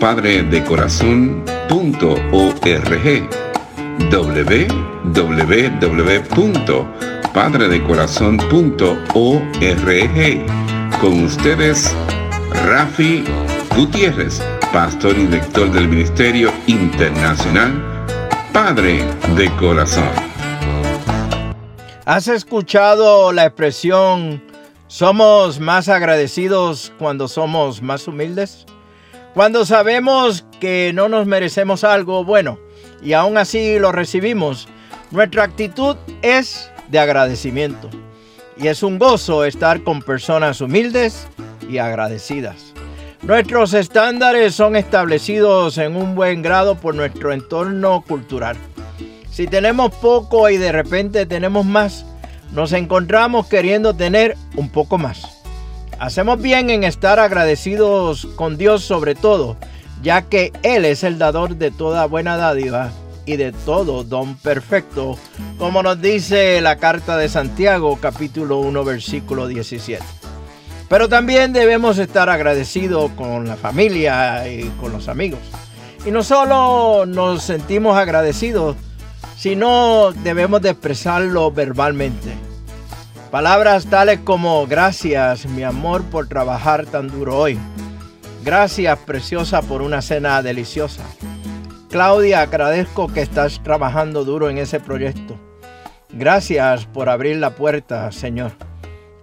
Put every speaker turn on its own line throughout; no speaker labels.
www.padredecorazon.org www.padredecorazon.org Con ustedes, Rafi Gutiérrez, pastor y director del Ministerio Internacional Padre de Corazón.
¿Has escuchado la expresión somos más agradecidos cuando somos más humildes? Cuando sabemos que no nos merecemos algo bueno y aún así lo recibimos, nuestra actitud es de agradecimiento. Y es un gozo estar con personas humildes y agradecidas. Nuestros estándares son establecidos en un buen grado por nuestro entorno cultural. Si tenemos poco y de repente tenemos más, nos encontramos queriendo tener un poco más. Hacemos bien en estar agradecidos con Dios sobre todo, ya que Él es el dador de toda buena dádiva y de todo don perfecto, como nos dice la carta de Santiago capítulo 1 versículo 17. Pero también debemos estar agradecidos con la familia y con los amigos. Y no solo nos sentimos agradecidos, sino debemos de expresarlo verbalmente. Palabras tales como gracias mi amor por trabajar tan duro hoy. Gracias preciosa por una cena deliciosa. Claudia, agradezco que estás trabajando duro en ese proyecto. Gracias por abrir la puerta, Señor.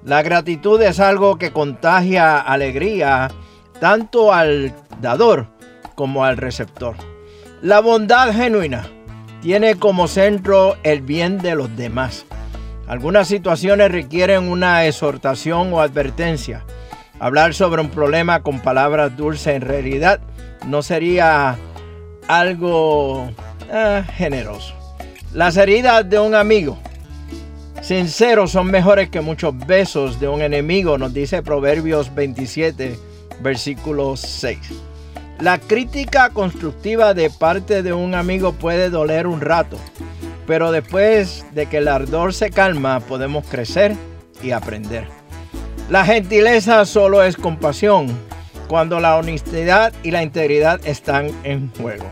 La gratitud es algo que contagia alegría tanto al dador como al receptor. La bondad genuina tiene como centro el bien de los demás. Algunas situaciones requieren una exhortación o advertencia. Hablar sobre un problema con palabras dulces en realidad no sería algo eh, generoso. Las heridas de un amigo sincero son mejores que muchos besos de un enemigo, nos dice Proverbios 27, versículo 6. La crítica constructiva de parte de un amigo puede doler un rato, pero después de que el ardor se calma podemos crecer y aprender. La gentileza solo es compasión cuando la honestidad y la integridad están en juego.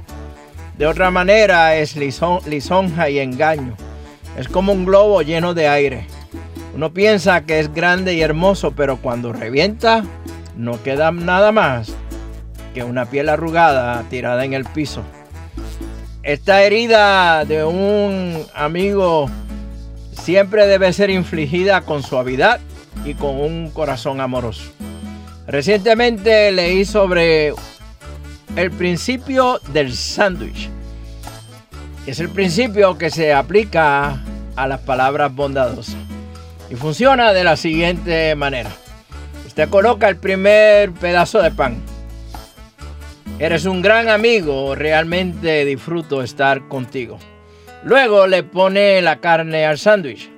De otra manera es lisonja y engaño. Es como un globo lleno de aire. Uno piensa que es grande y hermoso, pero cuando revienta no queda nada más que una piel arrugada tirada en el piso. Esta herida de un amigo siempre debe ser infligida con suavidad y con un corazón amoroso. Recientemente leí sobre el principio del sándwich. Es el principio que se aplica a las palabras bondadosas. Y funciona de la siguiente manera. Usted coloca el primer pedazo de pan Eres un gran amigo, realmente disfruto estar contigo. Luego le pone la carne al sándwich.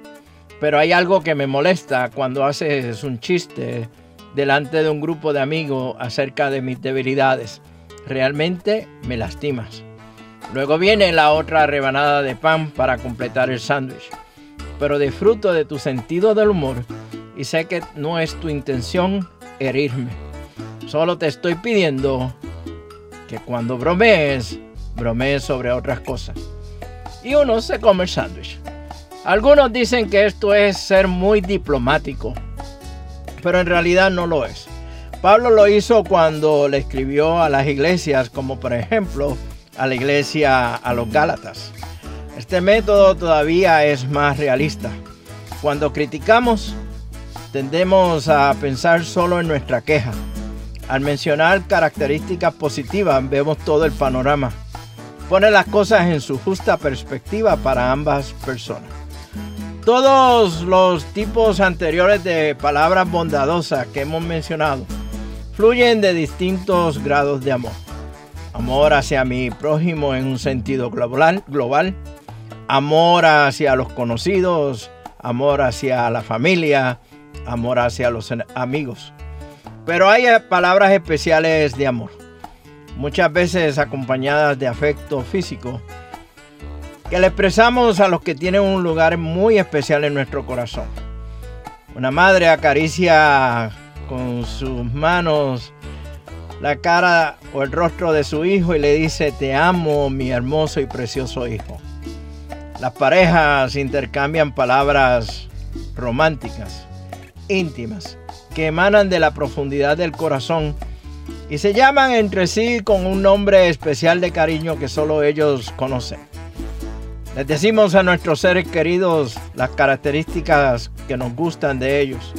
Pero hay algo que me molesta cuando haces un chiste delante de un grupo de amigos acerca de mis debilidades. Realmente me lastimas. Luego viene la otra rebanada de pan para completar el sándwich. Pero disfruto de tu sentido del humor y sé que no es tu intención herirme. Solo te estoy pidiendo que cuando bromees, bromees sobre otras cosas. Y uno se come el sándwich. Algunos dicen que esto es ser muy diplomático, pero en realidad no lo es. Pablo lo hizo cuando le escribió a las iglesias, como por ejemplo a la iglesia a los Gálatas. Este método todavía es más realista. Cuando criticamos, tendemos a pensar solo en nuestra queja. Al mencionar características positivas, vemos todo el panorama. Pone las cosas en su justa perspectiva para ambas personas. Todos los tipos anteriores de palabras bondadosas que hemos mencionado fluyen de distintos grados de amor. Amor hacia mi prójimo en un sentido global, global amor hacia los conocidos, amor hacia la familia, amor hacia los amigos. Pero hay palabras especiales de amor, muchas veces acompañadas de afecto físico, que le expresamos a los que tienen un lugar muy especial en nuestro corazón. Una madre acaricia con sus manos la cara o el rostro de su hijo y le dice, te amo, mi hermoso y precioso hijo. Las parejas intercambian palabras románticas, íntimas, que emanan de la profundidad del corazón y se llaman entre sí con un nombre especial de cariño que solo ellos conocen. Les decimos a nuestros seres queridos las características que nos gustan de ellos.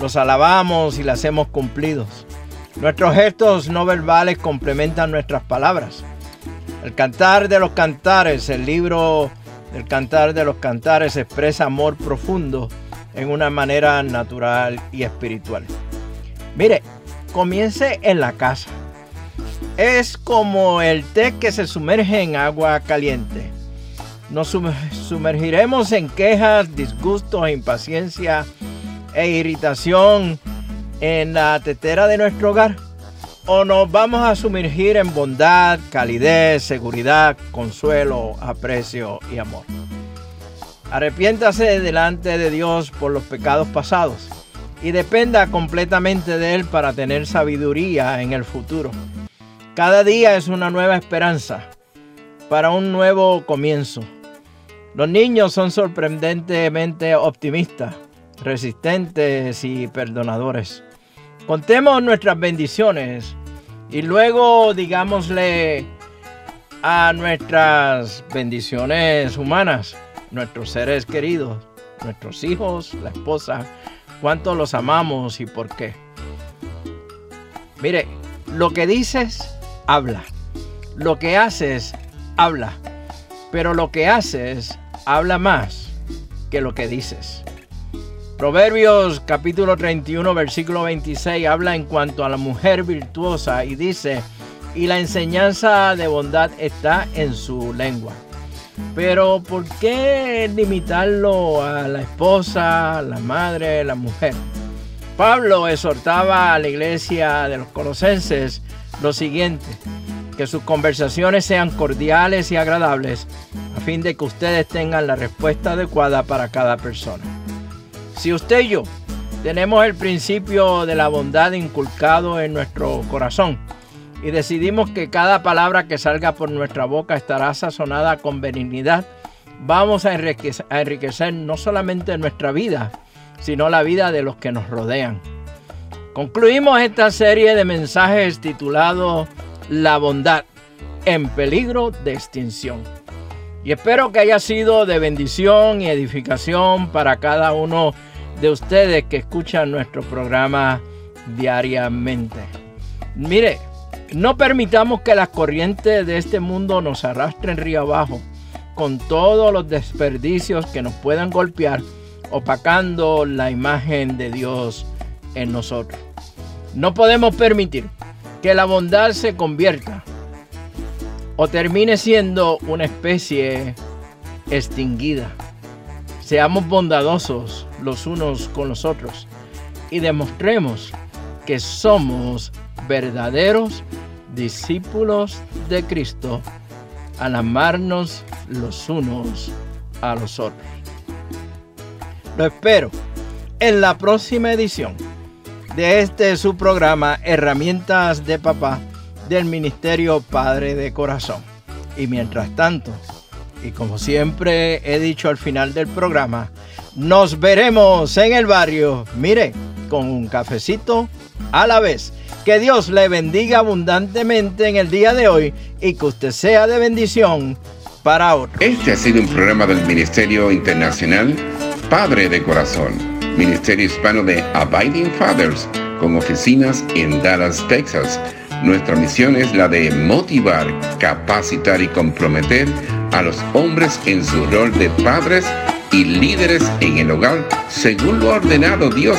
Los alabamos y las hemos cumplidos. Nuestros gestos no verbales complementan nuestras palabras. El cantar de los cantares, el libro el cantar de los cantares expresa amor profundo en una manera natural y espiritual. Mire, comience en la casa. Es como el té que se sumerge en agua caliente. Nos sumergiremos en quejas, disgustos, impaciencia e irritación en la tetera de nuestro hogar o nos vamos a sumergir en bondad, calidez, seguridad, consuelo, aprecio y amor. Arrepiéntase delante de Dios por los pecados pasados y dependa completamente de Él para tener sabiduría en el futuro. Cada día es una nueva esperanza para un nuevo comienzo. Los niños son sorprendentemente optimistas, resistentes y perdonadores. Contemos nuestras bendiciones y luego digámosle a nuestras bendiciones humanas, nuestros seres queridos, nuestros hijos, la esposa, cuánto los amamos y por qué. Mire, lo que dices, habla. Lo que haces, habla. Pero lo que haces, habla más que lo que dices. Proverbios capítulo 31 versículo 26 habla en cuanto a la mujer virtuosa y dice, y la enseñanza de bondad está en su lengua. Pero ¿por qué limitarlo a la esposa, la madre, la mujer? Pablo exhortaba a la iglesia de los colosenses lo siguiente, que sus conversaciones sean cordiales y agradables, a fin de que ustedes tengan la respuesta adecuada para cada persona. Si usted y yo tenemos el principio de la bondad inculcado en nuestro corazón y decidimos que cada palabra que salga por nuestra boca estará sazonada con benignidad, vamos a enriquecer, no solamente nuestra vida, sino la vida de los que nos rodean. Concluimos esta serie de mensajes titulado La bondad en peligro de extinción. Y espero que haya sido de bendición y edificación para cada uno de ustedes que escuchan nuestro programa diariamente. Mire, no permitamos que las corrientes de este mundo nos arrastren río abajo con todos los desperdicios que nos puedan golpear, opacando la imagen de Dios en nosotros. No podemos permitir que la bondad se convierta o termine siendo una especie extinguida. Seamos bondadosos los unos con los otros y demostremos que somos verdaderos discípulos de Cristo al amarnos los unos a los otros. Lo espero en la próxima edición de este su programa Herramientas de Papá del Ministerio Padre de Corazón. Y mientras tanto, y como siempre he dicho al final del programa, nos veremos en el barrio, mire, con un cafecito a la vez. Que Dios le bendiga abundantemente en el día de hoy y que usted sea de bendición para otros.
Este ha sido un programa del Ministerio Internacional Padre de Corazón, Ministerio Hispano de Abiding Fathers, con oficinas en Dallas, Texas. Nuestra misión es la de motivar, capacitar y comprometer a los hombres en su rol de padres y líderes en el hogar según lo ordenado Dios,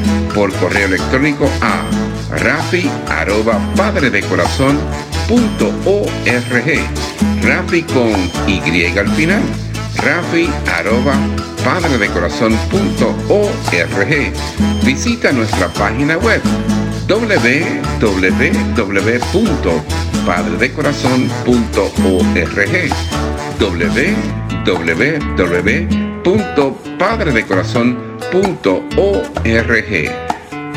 Por correo electrónico a rafi. Rafi con Y al final. Rafi arroba. Visita nuestra página web www.padredecorazon.org www.padredecorazon.org